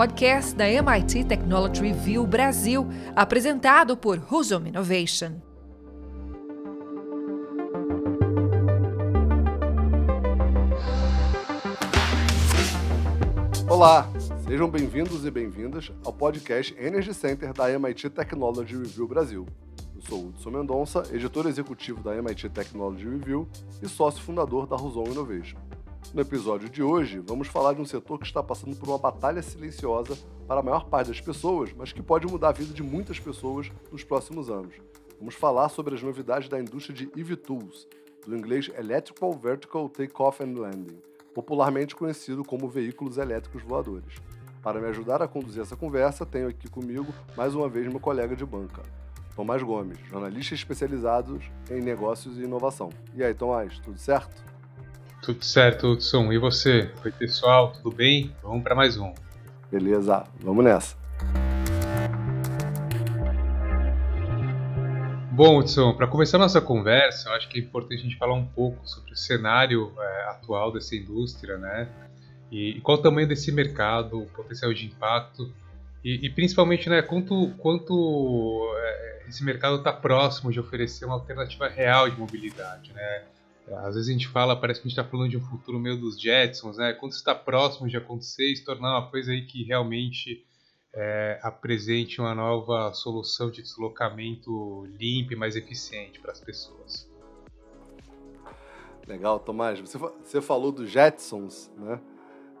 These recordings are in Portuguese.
podcast da MIT Technology Review Brasil, apresentado por Husum Innovation. Olá, sejam bem-vindos e bem-vindas ao podcast Energy Center da MIT Technology Review Brasil. Eu sou Hudson Mendonça, editor executivo da MIT Technology Review e sócio fundador da Husum Innovation. No episódio de hoje, vamos falar de um setor que está passando por uma batalha silenciosa para a maior parte das pessoas, mas que pode mudar a vida de muitas pessoas nos próximos anos. Vamos falar sobre as novidades da indústria de eVTOLs, do inglês Electrical Vertical Takeoff and Landing, popularmente conhecido como veículos elétricos voadores. Para me ajudar a conduzir essa conversa, tenho aqui comigo mais uma vez meu colega de banca, Tomás Gomes, jornalista especializado em negócios e inovação. E aí, Tomás, tudo certo? Tudo certo, Hudson. E você? Oi, pessoal, tudo bem? Vamos para mais um. Beleza, vamos nessa. Bom, Hudson, para começar nossa conversa, eu acho que é importante a gente falar um pouco sobre o cenário é, atual dessa indústria, né? E, e, qual o tamanho desse mercado, o potencial de impacto e, e principalmente, né, quanto, quanto é, esse mercado está próximo de oferecer uma alternativa real de mobilidade, né? Às vezes a gente fala, parece que a gente está falando de um futuro meio dos Jetsons, né? Quando está próximo de acontecer, se tornar uma coisa aí que realmente é, apresente uma nova solução de deslocamento limpa e mais eficiente para as pessoas. Legal, Tomás. Você, você falou dos Jetsons, né?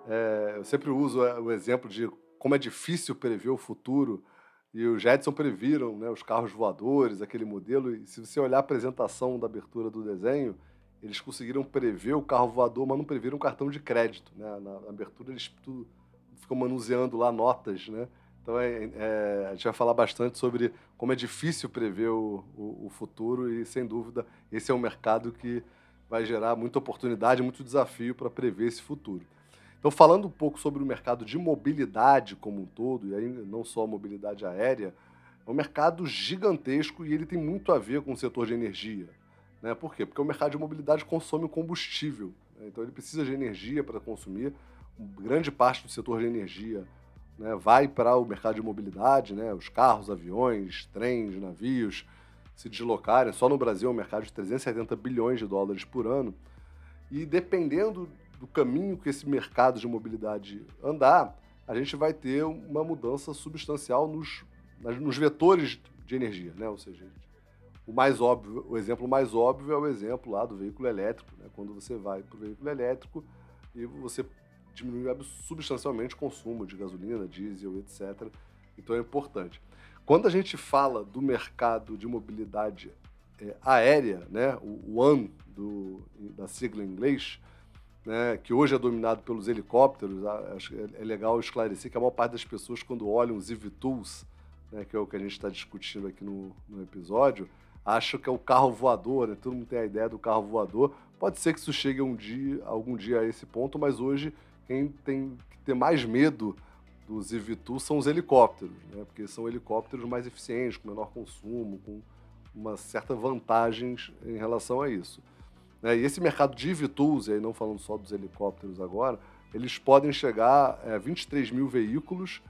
É, eu sempre uso é, o exemplo de como é difícil prever o futuro. E os Jetson previram né, os carros voadores, aquele modelo. E se você olhar a apresentação da abertura do desenho, eles conseguiram prever o carro voador, mas não previram o cartão de crédito. Né? Na, abertura eles tudo, ficam manuseando lá notas, né? Então é, é, a gente vai falar bastante sobre como é difícil prever o, o, o, futuro e, sem dúvida, esse é um mercado que vai gerar muita oportunidade, muito desafio para prever esse futuro. Então, falando um pouco sobre o mercado de mobilidade como um todo, e aí não só a mobilidade aérea, é um mercado gigantesco e ele tem muito a ver com o setor de energia. Né? Por quê? Porque o mercado de mobilidade consome combustível. Né? Então ele precisa de energia para consumir. Grande parte do setor de energia né, vai para o mercado de mobilidade, né? os carros, aviões, trens, navios se deslocarem. Só no Brasil é um mercado de 370 bilhões de dólares por ano. E dependendo do caminho que esse mercado de mobilidade andar, a gente vai ter uma mudança substancial nos, nos vetores de energia, né? Ou seja, o mais óbvio, o exemplo mais óbvio é o exemplo lá do veículo elétrico, né? Quando você vai para o veículo elétrico e você diminui substancialmente o consumo de gasolina, diesel, etc. Então é importante. Quando a gente fala do mercado de mobilidade é, aérea, né, o ONE do, da sigla em inglês, né, que hoje é dominado pelos helicópteros, acho que é legal esclarecer que a maior parte das pessoas, quando olham os eVTOLs, né, que é o que a gente está discutindo aqui no, no episódio, acha que é o carro voador, né? todo mundo tem a ideia do carro voador. Pode ser que isso chegue um dia, algum dia a esse ponto, mas hoje quem tem que ter mais medo dos eVTOL são os helicópteros, né? porque são helicópteros mais eficientes, com menor consumo, com uma certa vantagem em relação a isso. Né? E esse mercado de eVTOLs, e aí não falando só dos helicópteros agora, eles podem chegar a 23 mil veículos,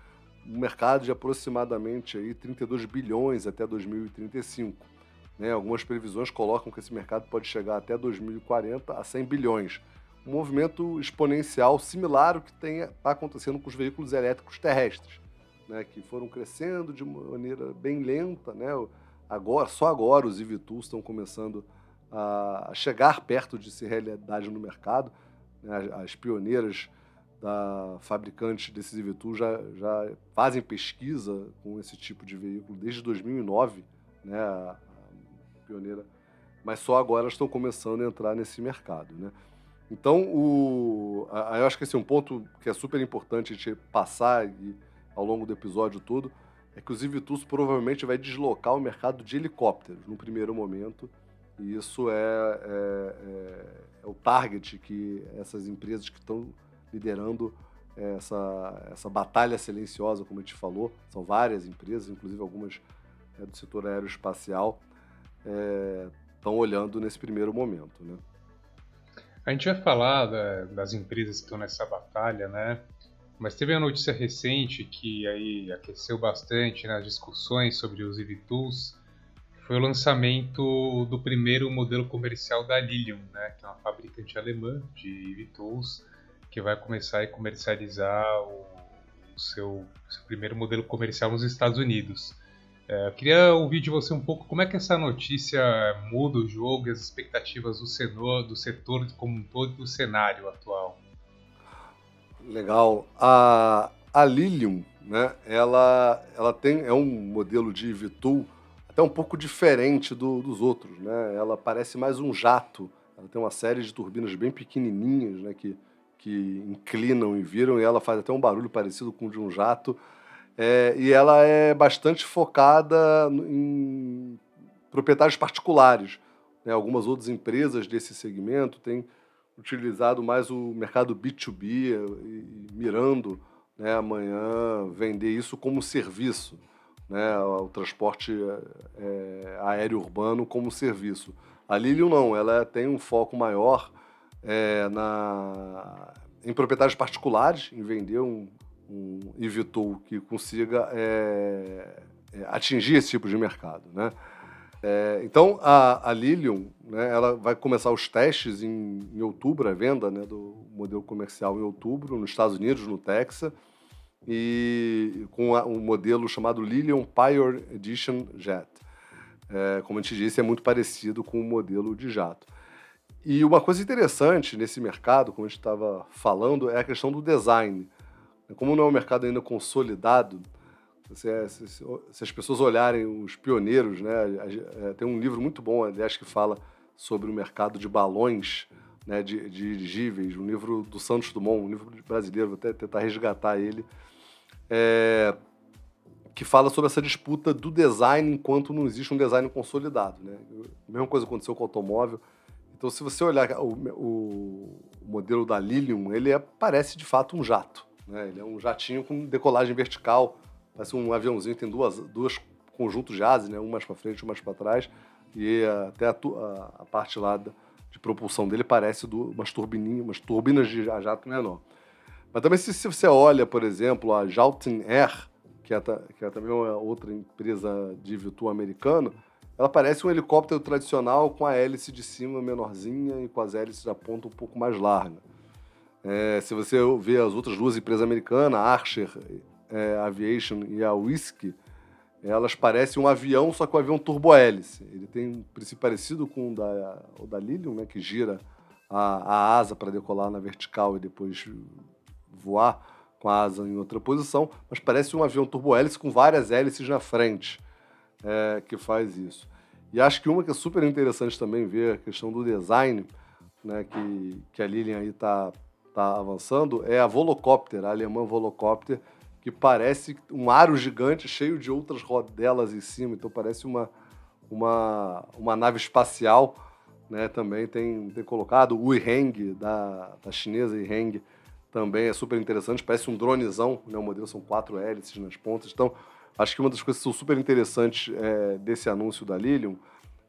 um mercado de aproximadamente aí 32 bilhões até 2035. Né? Algumas previsões colocam que esse mercado pode chegar até 2040 a 100 bilhões. Um movimento exponencial similar ao que está acontecendo com os veículos elétricos terrestres, né? que foram crescendo de maneira bem lenta. Né? Agora, só agora os EVTools estão começando a chegar perto de ser realidade no mercado. Né? As pioneiras da fabricante desses EVTools já, já fazem pesquisa com esse tipo de veículo desde 2009. Né? Pioneira, mas só agora estão começando a entrar nesse mercado. Né? Então, o, a, eu acho que esse é um ponto que é super importante de passar e, ao longo do episódio todo, é que o Zivitus provavelmente vai deslocar o mercado de helicópteros no primeiro momento, e isso é, é, é, é o target que essas empresas que estão liderando essa, essa batalha silenciosa, como a gente falou, são várias empresas, inclusive algumas é, do setor aeroespacial, estão é, olhando nesse primeiro momento. Né? A gente vai falar da, das empresas que estão nessa batalha, né? mas teve uma notícia recente que aí aqueceu bastante nas né, discussões sobre os eVTools, foi o lançamento do primeiro modelo comercial da Lilium, né, que é uma fabricante alemã de eVTools, que vai começar a comercializar o, o seu, seu, primeiro modelo comercial nos Estados Unidos. É, queria ouvir de você um pouco como é que essa notícia muda o jogo e as expectativas do, senor, do setor como um todo do cenário atual. Legal. A, a Lilium, né, ela, ela tem, é um modelo de VTOL até um pouco diferente do, dos outros. Né? Ela parece mais um jato. Ela tem uma série de turbinas bem pequenininhas né, que, que inclinam e viram, e ela faz até um barulho parecido com o de um jato. É, e ela é bastante focada em proprietários particulares. Né? Algumas outras empresas desse segmento têm utilizado mais o mercado B2B e, mirando né, amanhã vender isso como serviço, né, o transporte é, aéreo urbano como serviço. A Lilium não, ela tem um foco maior é, na, em proprietários particulares, em vender um, um eVTOL que consiga é, é atingir esse tipo de mercado. Né? É, então, a, a Lilium, né, ela vai começar os testes em, em outubro, a venda né, do modelo comercial em outubro, nos Estados Unidos, no Texas, e com a, um modelo chamado Lilium Pioneer Edition Jet. É, como a gente disse, é muito parecido com o modelo de jato. E uma coisa interessante nesse mercado, como a gente estava falando, é a questão do design. Como não é um mercado ainda consolidado, se, é, se, se, as pessoas olharem os pioneiros, né, é, tem um livro muito bom, aliás, que fala sobre o mercado de balões né, de, de dirigíveis, um livro do Santos Dumont, um livro brasileiro, vou até tentar resgatar ele, é, que fala sobre essa disputa do design enquanto não existe um design consolidado. Né? A mesma coisa aconteceu com o automóvel. Então, se você olhar o, o modelo da Lilium, ele é, parece de fato um jato. Né? Ele é um jatinho com decolagem vertical, Parece um aviãozinho, tem duas, duas conjuntos de asas, né? um mais para frente, um mais para trás. E até a, a, a parte lá de propulsão dele parece do, umas turbininhas, umas turbinas de jato menor. Mas também se, se você olha, por exemplo, a Jaltin Air, que é, que é também uma outra empresa de virtu americana, ela parece um helicóptero tradicional com a hélice de cima menorzinha e com as hélices da ponta um pouco mais larga. É, se você vê as outras duas empresas americanas, a Archer é, Aviation e a Whisky, elas parecem um avião, só que um avião turbohélice. Ele tem um princípio parecido com o da, o da Lilium, né, que gira a, a asa para decolar na vertical e depois voar com a asa em outra posição, mas parece um avião turbohélice com várias hélices na frente é, que faz isso. E acho que uma que é super interessante também ver a questão do design, né, que, que a Lilium aí está tá avançando, é a Volocopter, a alemã Volocopter, que parece um aro gigante cheio de outras rodelas em cima, então parece uma, uma, uma nave espacial. Né, também tem, tem colocado. O Iheng, da, da chinesa Iheng, também é super interessante, parece um dronezão, né, o modelo. São quatro hélices nas pontas, então acho que uma das coisas que são super interessantes é, desse anúncio da Lilium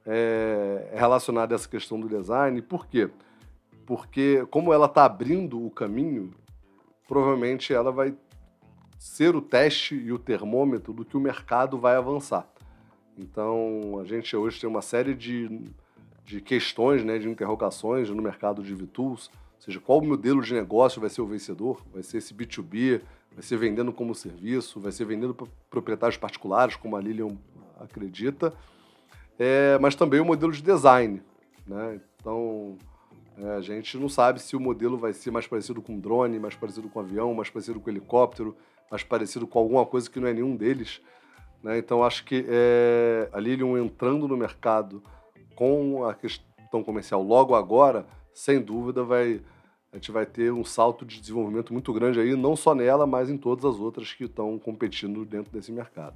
é, é relacionada a essa questão do design, por quê? Porque como ela está abrindo o caminho, provavelmente ela vai ser o teste e o termômetro do que o mercado vai avançar. Então, a gente hoje tem uma série de, de questões, né, de interrogações no mercado de VTools, ou seja, qual modelo de negócio vai ser o vencedor? Vai ser esse B2B? Vai ser vendendo como serviço? Vai ser vendendo para proprietários particulares, como a Lilian acredita? É, mas também o modelo de design. Né? Então, a gente não sabe se o modelo vai ser mais parecido com drone, mais parecido com avião, mais parecido com helicóptero, mais parecido com alguma coisa que não é nenhum deles. Né? Então acho que é, a Lilium entrando no mercado com a questão comercial logo agora, sem dúvida vai a gente vai ter um salto de desenvolvimento muito grande aí, não só nela, mas em todas as outras que estão competindo dentro desse mercado.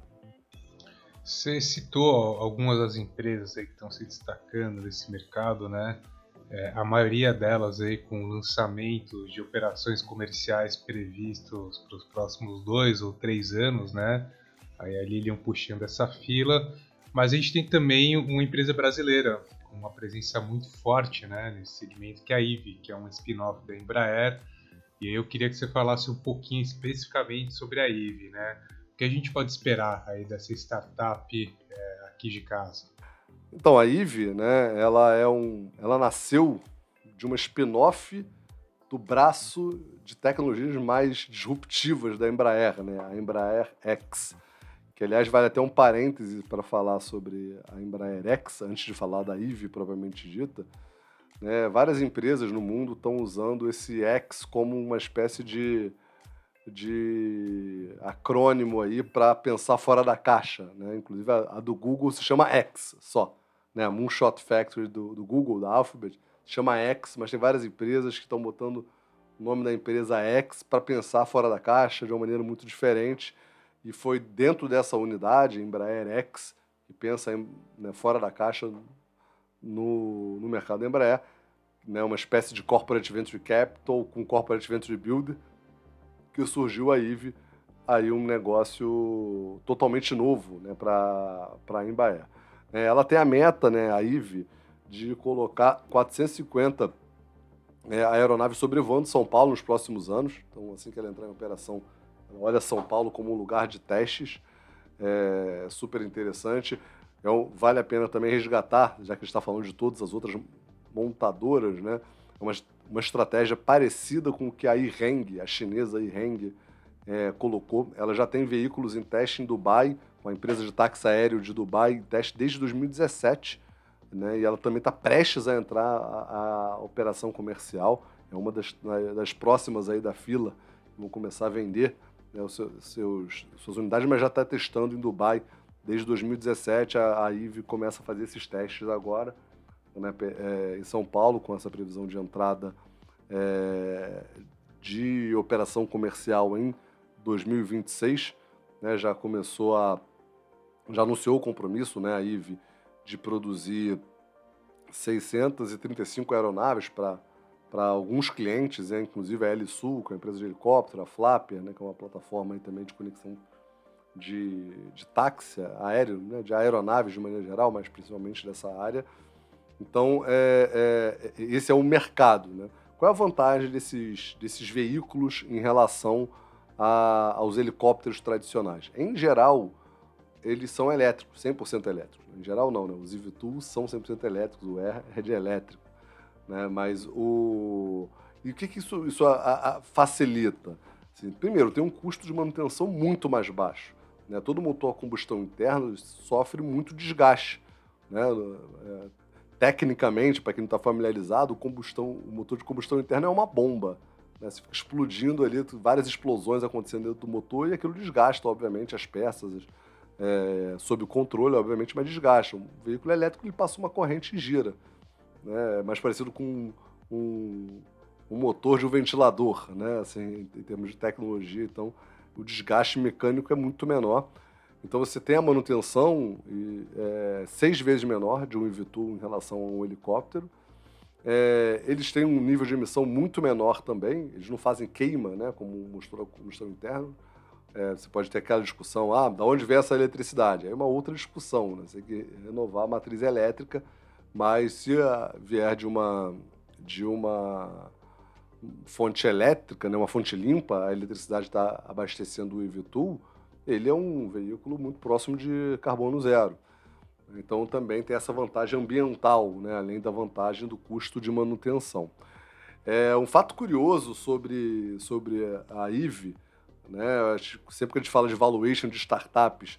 Você citou algumas das empresas aí que estão se destacando nesse mercado, né? É, a maioria delas aí com lançamento de operações comerciais previstos para os próximos dois ou três anos, né? Aí a Lilian puxando essa fila, mas a gente tem também uma empresa brasileira com uma presença muito forte, né, nesse segmento que é a IVE, que é um spin-off da Embraer, E aí eu queria que você falasse um pouquinho especificamente sobre a IVE, né? O que a gente pode esperar aí dessa startup é, aqui de casa? Então, a IVE, né, ela, é um, ela nasceu de uma spin-off do braço de tecnologias mais disruptivas da Embraer, né, a Embraer X. Que, aliás, vale até um parêntese para falar sobre a Embraer X, antes de falar da IVE propriamente dita. Né, várias empresas no mundo estão usando esse X como uma espécie de, de acrônimo aí para pensar fora da caixa. Né? Inclusive a, a, do Google se chama X só. Né? A Moonshot Factory do, do Google, da Alphabet, chama X, mas tem várias empresas que estão botando o nome da empresa X para pensar fora da caixa de uma maneira muito diferente. E foi dentro dessa unidade, Embraer X, que pensa em, né, fora da caixa no, no mercado Embraer, né, uma espécie de corporate venture capital com corporate venture builder, que surgiu a IVE, aí um negócio totalmente novo né, para a Embraer. É, ela tem a meta, né, a IVE, de colocar 450 é, aeronaves sobrevoando São Paulo nos próximos anos. Então, assim que ela entrar em operação, olha São Paulo como um lugar de testes, é, super interessante. Então, vale a pena também resgatar, já que a gente está falando de todas as outras montadoras, né? É uma, uma estratégia parecida com o que a Ireng, a chinesa Ireng, é, colocou. Ela já tem veículos em teste em Dubai, com a empresa de táxi aéreo de Dubai, em teste desde 2017. Né? E ela também está prestes a entrar a, a, operação comercial. É uma das, das próximas aí da fila. Vão começar a vender né, os seus, suas unidades, mas já está testando em Dubai Desde 2017, a, a IVE começa a fazer esses testes agora, né, é, em São Paulo, com essa previsão de entrada é, de operação comercial em 2026. Né, já começou a. Já anunciou o compromisso, né, a IVE, de produzir 635 aeronaves para para alguns clientes, né, inclusive a Sul, que é a empresa de helicóptero, a Flapper, né, que é uma plataforma aí também de conexão de, de táxi aéreo, né, de aeronaves de maneira geral, mas principalmente dessa área. Então, é, é, esse é o mercado. Né? Qual é a vantagem desses, desses veículos em relação a, aos helicópteros tradicionais? Em geral, eles são elétricos, 100% elétricos. Em geral, não, né? Os eVTOLs são 100% elétricos, o Air é de elétrico. Né? Mas o... E o que, que isso, isso a, a facilita? Assim, primeiro, tem um custo de manutenção muito mais baixo. Né? Todo motor a combustão interna sofre muito desgaste. Né? É, tecnicamente, para quem não está familiarizado, o, combustão, o motor de combustão interna é uma bomba. Né? Você fica explodindo ali, várias explosões acontecendo dentro do motor e aquilo desgasta, obviamente, as peças é, sob o controle, obviamente, mas desgasta. Um veículo elétrico ele passa uma corrente e gira. Né? É mais parecido com um, um motor de um ventilador, né? assim, em termos de tecnologia. Então, o desgaste mecânico é muito menor. Então você tem a manutenção e, é, seis vezes menor de um eVTOL em relação a um helicóptero. É, eles têm um nível de emissão muito menor também, eles não fazem queima, né, como mostrou o combustão interno. É, você pode ter aquela discussão, ah, da onde vem essa eletricidade? É uma outra discussão, né? você tem que renovar a matriz elétrica, mas se vier de uma, de uma fonte elétrica, né, uma fonte limpa, a eletricidade está abastecendo o eVTOL, ele é um veículo muito próximo de carbono zero. Então também tem essa vantagem ambiental, né, além da vantagem do custo de manutenção. É um fato curioso sobre, sobre a IVE, né, sempre que a gente fala de valuation de startups,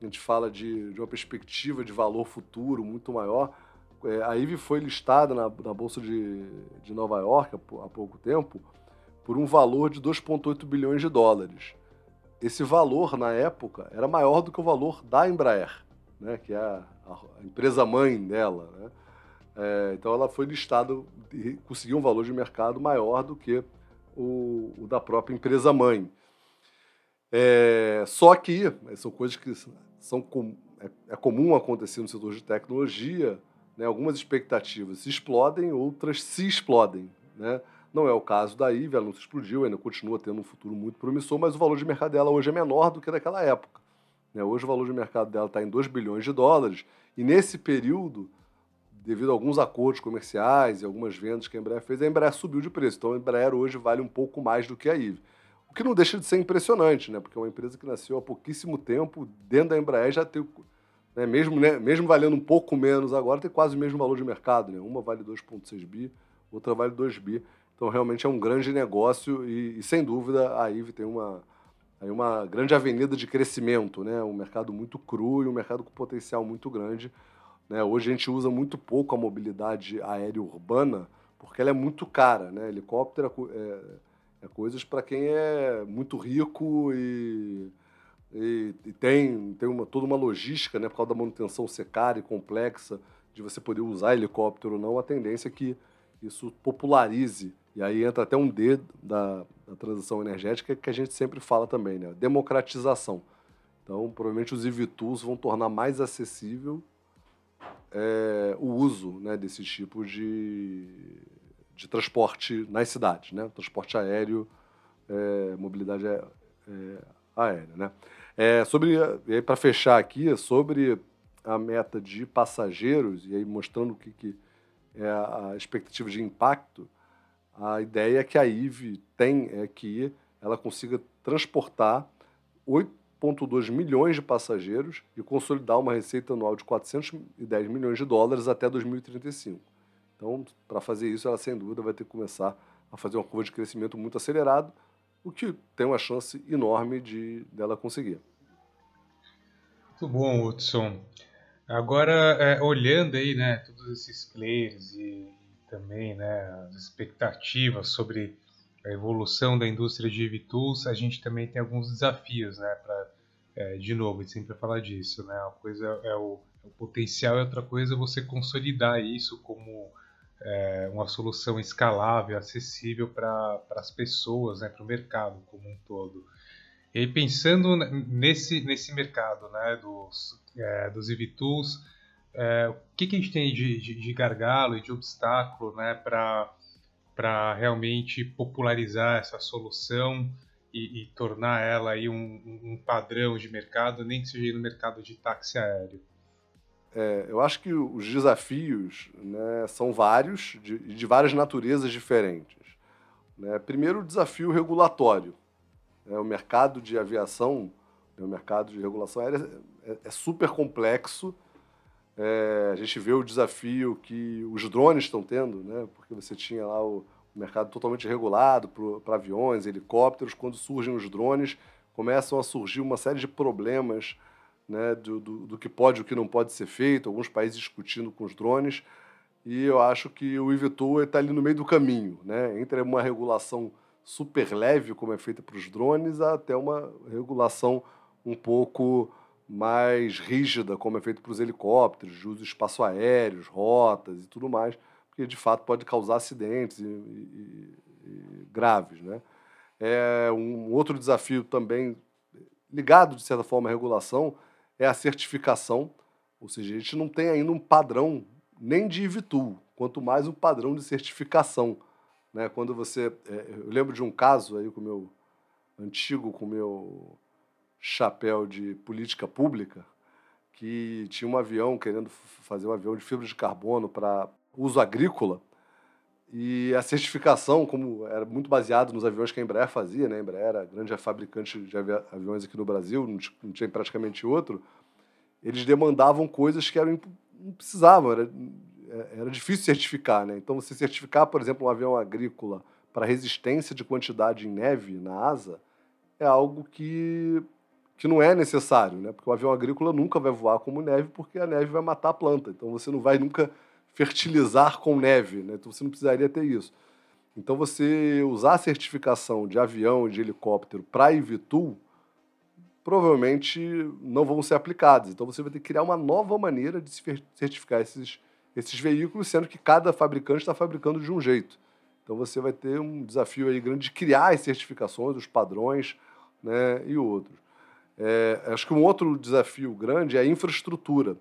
a gente fala de, de uma perspectiva de valor futuro muito maior, é, a IVE foi listada na, na Bolsa de, de Nova York há, há pouco tempo por um valor de 2,8 bilhões de dólares. Esse valor, na época, era maior do que o valor da Embraer, né, que é a, a empresa mãe dela. Né? É, então ela foi listada e conseguiu um valor de mercado maior do que o, o da própria empresa mãe. É, só que são coisas que são é, é comum acontecer no setor de tecnologia, né? Algumas expectativas se explodem, outras se explodem. Né? Não é o caso da IVE, ela não se explodiu, ainda continua tendo um futuro muito promissor, mas o valor de mercado dela hoje é menor do que naquela época. Né? Hoje o valor de mercado dela está em 2 bilhões de dólares, e nesse período, devido a alguns acordos comerciais e algumas vendas que a Embraer fez, a Embraer subiu de preço. Então a Embraer hoje vale um pouco mais do que a IVE. O que não deixa de ser impressionante, né? Porque é uma empresa que nasceu há pouquíssimo tempo, dentro da Embraer já tem, né? mesmo, né? mesmo valendo um pouco menos agora, tem quase o mesmo valor de mercado, né? Uma vale 2,6 bi, outra vale 2 bi. Então realmente é um grande negócio e, e sem dúvida a IVE tem uma, aí uma grande avenida de crescimento, né? Um mercado muito cru e um mercado com potencial muito grande. Né? Hoje a gente usa muito pouco a mobilidade aérea urbana porque ela é muito cara, né? Helicóptero é, é coisas para quem é muito rico e, e, e, tem, tem uma, toda uma logística, né? Por causa da manutenção ser cara e complexa de você poder usar helicóptero ou não, a tendência é que isso popularize. E aí entra até um D da, da transição energética que a gente sempre fala também, né? Democratização. Então, provavelmente os EVTOLs vão tornar mais acessível é, o uso né, desse tipo de, de transporte nas cidades, né? transporte aéreo, é, mobilidade é, é aérea. Né? É, sobre para fechar aqui, sobre a meta de passageiros, e aí mostrando o que, que é a expectativa de impacto, a ideia que a IVE tem é que ela consiga transportar 8 1,2 milhões de passageiros e consolidar uma receita anual de 410 milhões de dólares até 2035. Então, para fazer isso, ela sem dúvida vai ter que começar a fazer uma curva de crescimento muito acelerado, o que tem uma chance enorme de dela conseguir. Muito bom, Hudson. Agora, é, olhando aí, né, todos esses players e também, né, as expectativas sobre a evolução da indústria de EV-Tools, a gente também tem alguns desafios, né? Pra, é, de novo, a gente sempre fala disso, né? Uma coisa é o, é o potencial e outra coisa é você consolidar isso como é, uma solução escalável, acessível para as pessoas, né? Para o mercado como um todo. E aí, pensando nesse, nesse mercado, né? Dos, é, dos EV-Tools, é, o que, que a gente tem de, de, de gargalo e de obstáculo, né? Para realmente popularizar essa solução e, e tornar ela aí um, um, padrão de mercado, nem que seja no mercado de táxi aéreo? É, eu acho que os desafios né, são vários, de, de várias naturezas diferentes. Né? Primeiro, o desafio regulatório. É, o mercado de aviação, né, o mercado de regulação aérea é, é super complexo. É, a gente vê o desafio que os drones estão tendo, né? porque você tinha lá o, o mercado totalmente regulado para aviões, helicópteros. Quando surgem os drones, começam a surgir uma série de problemas né, do, do, do que pode e o que não pode ser feito, alguns países discutindo com os drones. E eu acho que o IVTOL está ali no meio do caminho, né, entre uma regulação super leve, como é feita para os drones, até uma regulação um pouco mais rígida, como é feito para os helicópteros, de uso de espaço aéreos, rotas e tudo mais, que de fato pode causar acidentes e, e, e graves. Né? É, um outro desafio também ligado, de certa forma, à regulação é a certificação, ou seja, a gente não tem ainda um padrão nem de IVTUL, quanto mais um padrão de certificação. Né? Quando você. É, eu lembro de um caso aí com o meu antigo, com o meu chapéu de política pública, que tinha um avião querendo fazer um avião de fibra de carbono para uso agrícola. E a certificação, como era muito baseado nos aviões que a Embraer fazia, né? A Embraer era grande fabricante de aviões aqui no Brasil, não tinha praticamente outro. Eles demandavam coisas que eram, não precisavam, era, era difícil certificar, né? Então, você certificar, por exemplo, um avião agrícola para resistência de quantidade em neve na asa é algo que, que não é necessário, né? Porque o avião agrícola nunca vai voar como neve, porque a neve vai matar a planta. Então, você não vai nunca fertilizar com neve, né? então você não precisaria ter isso. Então você usar a certificação de avião e de helicóptero para IVTOL provavelmente não vão ser aplicadas. Então você vai ter que criar uma nova maneira de certificar esses, esses veículos, sendo que cada fabricante está fabricando de um jeito. Então você vai ter um desafio aí grande de criar as certificações, os padrões né, e outros. É, acho que um outro desafio grande é a infraestrutura.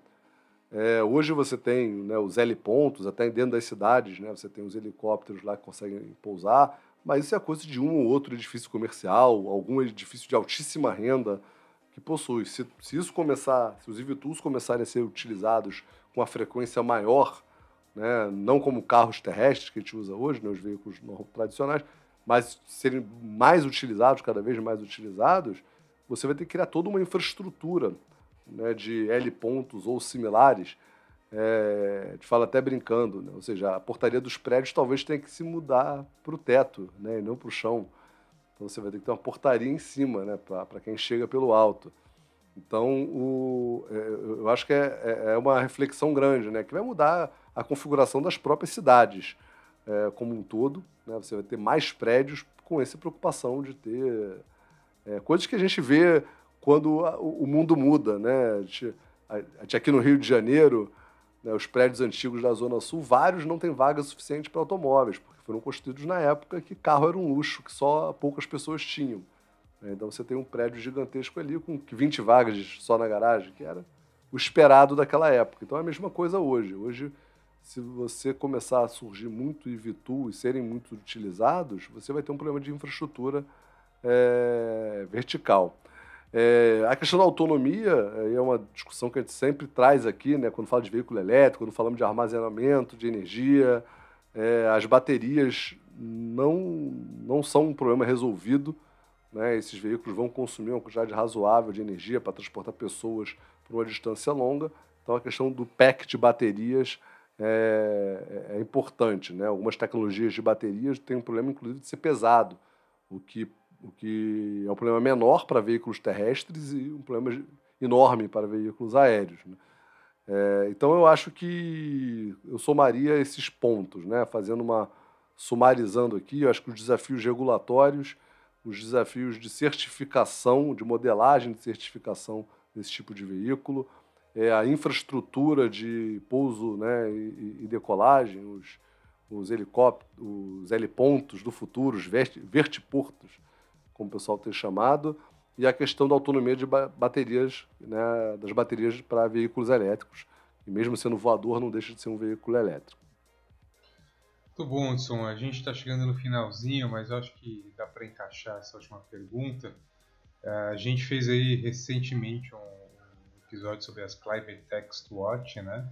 É, hoje você tem né, os helipontos, até dentro das cidades, né, você tem os helicópteros lá que conseguem pousar, mas isso é coisa de um ou outro edifício comercial, algum edifício de altíssima renda que possui. Se, se isso começar, se os EVTOLs começarem a ser utilizados com uma frequência maior né, não como carros terrestres que a gente usa hoje, né, os veículos tradicionais, mas serem mais utilizados, cada vez mais utilizados, você vai ter que criar toda uma infraestrutura né, de L pontos ou similares. É, gente fala até brincando, né? ou seja, a portaria dos prédios talvez tenha que se mudar para o teto né, e não para o chão. Então você vai ter que ter uma portaria em cima né, para quem chega pelo alto. Então, o, é, eu acho que é, é, é uma reflexão grande, né, que vai mudar a configuração das próprias cidades é, como um todo. Né? Você vai ter mais prédios com essa preocupação de ter é, coisas que a gente vê quando a, o mundo muda. Né? Aqui no Rio de Janeiro, né, os prédios antigos da Zona Sul, vários não têm vaga suficiente para automóveis, porque foram construídos na época que carro era um luxo que só poucas pessoas tinham. Né? Então você tem um prédio gigantesco ali com 20 vagas só na garagem, que era o esperado daquela época. Então é a mesma coisa hoje. Hoje se você começar a surgir muito IVTOL e serem muito utilizados, você vai ter um problema de infraestrutura é, vertical. É, a questão da autonomia é uma discussão que a gente sempre traz aqui, né, quando fala de veículo elétrico, quando falamos de armazenamento de energia. É, as baterias não, não são um problema resolvido. Né, esses veículos vão consumir uma quantidade razoável de energia para transportar pessoas por uma distância longa. Então, a questão do pack de baterias é, é, é importante. Né? Algumas tecnologias de baterias têm um problema, inclusive, de ser pesado, o que, o que é um problema menor para veículos terrestres e um problema enorme para veículos aéreos. Né? É, então, eu acho que eu somaria esses pontos, né? fazendo uma. sumarizando aqui, eu acho que os desafios regulatórios, os desafios de certificação, de modelagem de certificação desse tipo de veículo, é, a infraestrutura de pouso né, e, e decolagem, os, os helicópteros, os helipontos do futuro, os vertiportos, como o pessoal tem chamado, e a questão da autonomia de baterias, né, das baterias para veículos elétricos. E mesmo sendo voador, não deixa de ser um veículo elétrico. Muito bom, Edson. A gente está chegando no finalzinho, mas acho que dá para encaixar essa última pergunta. É, a gente fez aí recentemente um episódio sobre as Climate Text Watch, né?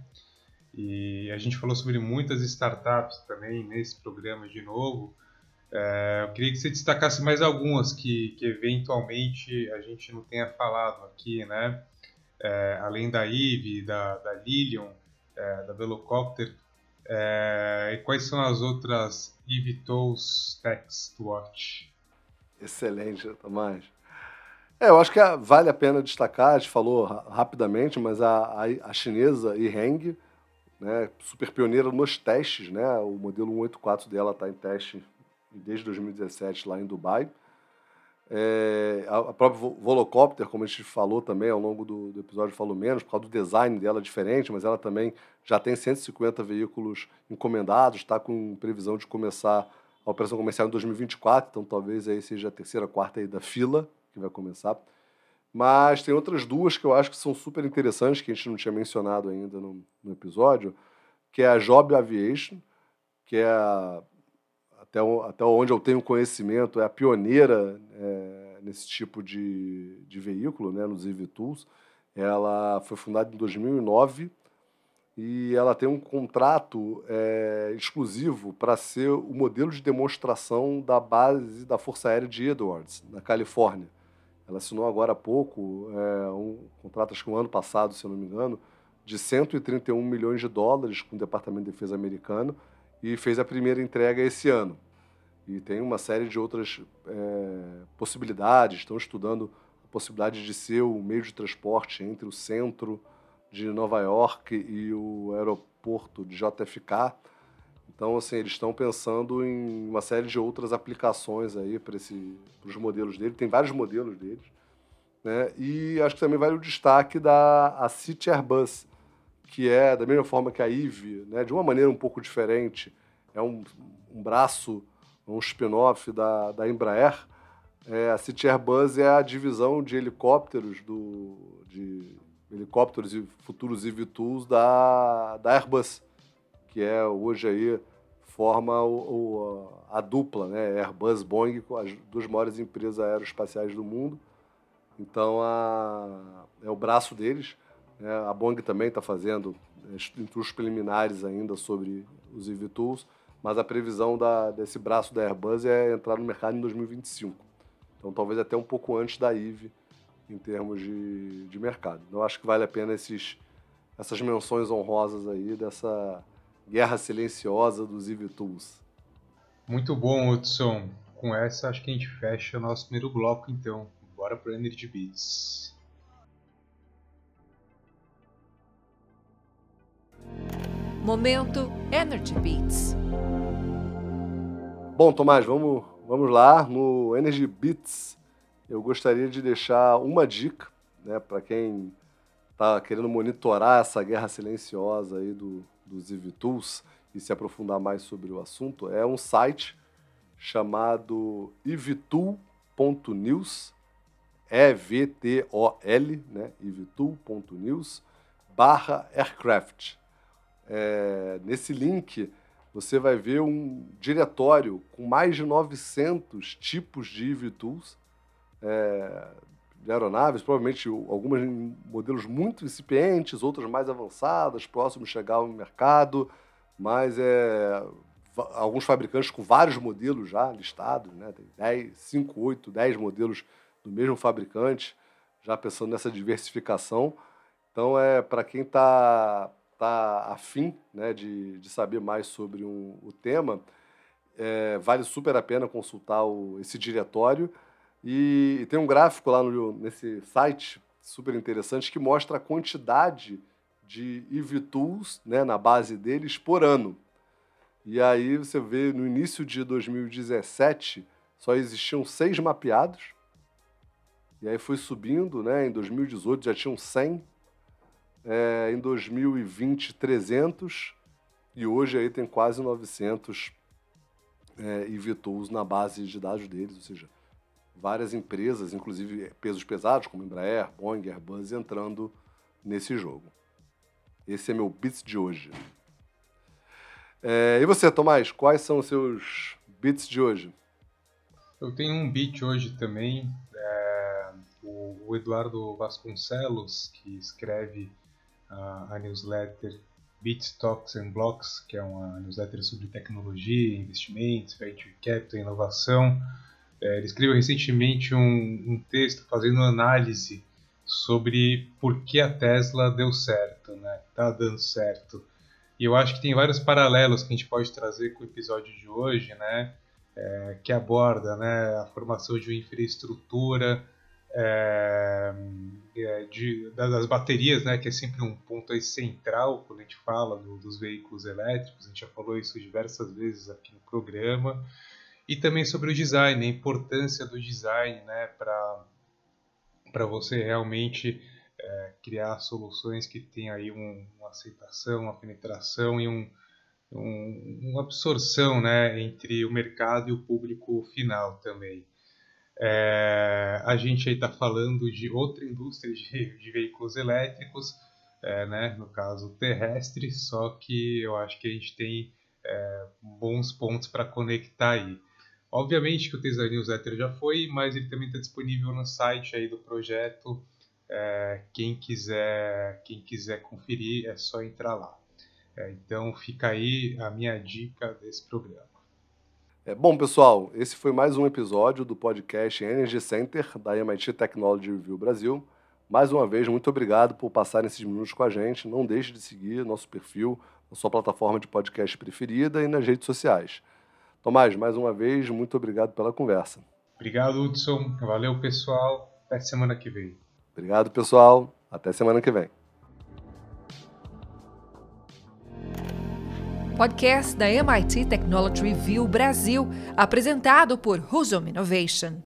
E a gente falou sobre muitas startups também nesse programa de novo. É, eu queria que você destacasse mais algumas que, que eventualmente a gente não tenha falado aqui, né? É, além da Eve, da, da é, da Velocopter. É, e quais são as outras eVTOLs Text Watch? Excelente, Tomás. É, eu acho que vale a pena destacar, a gente falou rapidamente, mas a, a, a chinesa Yiheng, né, super pioneira nos testes, né, o modelo 184 dela está em teste desde 2017 lá em Dubai. É, a, a própria Volocopter, como a gente falou também ao longo do, do, episódio, falou menos, por causa do design dela diferente, mas ela também já tem 150 veículos encomendados, está com previsão de começar a operação comercial em 2024, então talvez aí seja a terceira, quarta aí da fila que vai começar. Mas tem outras duas que eu acho que são super interessantes, que a gente não tinha mencionado ainda no, no episódio, que é a Job Aviation, que é a, até, até onde eu tenho conhecimento, é a pioneira é, nesse tipo de, de veículo, né, nos eVTOLs. Ela foi fundada em 2009 e ela tem um contrato é, exclusivo para ser o modelo de demonstração da base da Força Aérea de Edwards, na Califórnia. Ela assinou agora há pouco é, um contrato, acho que um ano passado, se eu não me engano, de 131 milhões de dólares com o Departamento de Defesa americano e fez a primeira entrega esse ano. E tem uma série de outras é, possibilidades, estão estudando a possibilidade de ser o meio de transporte entre o centro de Nova York e o aeroporto de JFK então, assim, eles estão pensando em uma série de outras aplicações aí para os modelos dele. Tem vários modelos deles. Né? E acho que também vale o destaque da a City Airbus, que é, da mesma forma que a Eve, né? de uma maneira um pouco diferente, é um, um braço, um spin-off da, da Embraer. É, a City Airbus é a divisão de helicópteros do, de helicópteros e futuros eVTOLs da, da Airbus que é hoje aí forma o, o, a dupla, né? Airbus, Boeing, as duas maiores empresas aeroespaciais do mundo. Então a, é o braço deles. Né? A Boeing também está fazendo estudos preliminares ainda sobre os eVTOLs, mas a previsão da, desse braço da Airbus é entrar no mercado em 2025. Então, talvez até um pouco antes da IVE em termos de, de mercado. Então, eu acho que vale a pena esses, essas menções honrosas aí dessa guerra silenciosa dos eVTOLs. Muito bom, Hudson. Com essa, acho que a gente fecha o nosso primeiro bloco, então. Bora para Energy Beats. Momento Energy Beats. Bom, Tomás, vamos, vamos lá. No Energy Beats, eu gostaria de deixar uma dica né, para quem está querendo monitorar essa guerra silenciosa aí do, dos EVTools e se aprofundar mais sobre o assunto. É um site chamado evtool.news, E-V-T-O-L, né, evtool.news, barra aircraft. É, nesse link você vai ver um diretório com mais de 900 tipos de EVTools é, de aeronaves, provavelmente algumas em modelos muito incipientes, outras mais avançadas, próximos chegar ao mercado, mas é, alguns fabricantes com vários modelos já listados, né? tem 10, 5, 8, 10 modelos do mesmo fabricante, já pensando nessa diversificação. Então, é para quem está tá afim né, de, de saber mais sobre um, o tema, é, vale super a pena consultar o, esse diretório. E, e tem um gráfico lá no, nesse site super interessante que mostra a quantidade de EVTools né, na base deles por ano. E aí você vê no início de 2017 só existiam seis mapeados. E aí foi subindo, né? Em 2018 já tinham 100 é, em 2020 300 e hoje aí tem quase 900 é, EVTools na base de dados deles, ou seja, várias empresas, inclusive pesos pesados como Embraer, Boeing, Airbus, entrando nesse jogo. Esse é meu bits de hoje. É, e você, Tomás, quais são os seus bits de hoje? Eu tenho um beat hoje também. É, o, o Eduardo Vasconcelos, que escreve a, newsletter Bits, and Blocks, que é uma newsletter sobre tecnologia, investimentos, venture capital, inovação. É, ele escreveu recentemente um, um, texto fazendo análise sobre por que a Tesla deu certo, né? Tá dando certo. E eu acho que tem vários paralelos que a gente pode trazer com o episódio de hoje, né? É, que aborda né, a formação de uma infraestrutura, é, é, de, das baterias, né, que é sempre um ponto central quando a gente fala do, dos veículos elétricos, a gente já falou isso diversas vezes aqui no programa, e também sobre o design, a importância do design né, para você realmente é, criar soluções que tenham aí um, uma aceitação, uma penetração e um, um, uma absorção né, entre o mercado e o público final também. É, a gente aí está falando de outra indústria de, de veículos elétricos, é, né, no caso terrestre, só que eu acho que a gente tem é, bons pontos para conectar aí. Obviamente que o Tesla Newsletter já foi, mas ele também está disponível no site aí do projeto. É, quem quiser quem quiser conferir é só entrar lá. É, então fica aí a minha dica desse programa. É, bom, pessoal, esse foi mais um episódio do podcast Energy Center da MIT Technology Review Brasil. Mais uma vez, muito obrigado por passar esses minutos com a gente. Não deixe de seguir nosso perfil na sua plataforma de podcast preferida e nas redes sociais. Tomás, mais uma vez, muito obrigado pela conversa. Obrigado, Hudson. Valeu, pessoal. Até semana que vem. Obrigado, pessoal. Até semana que vem. Podcast da MIT Technology Review Brasil, apresentado por Husum Innovation.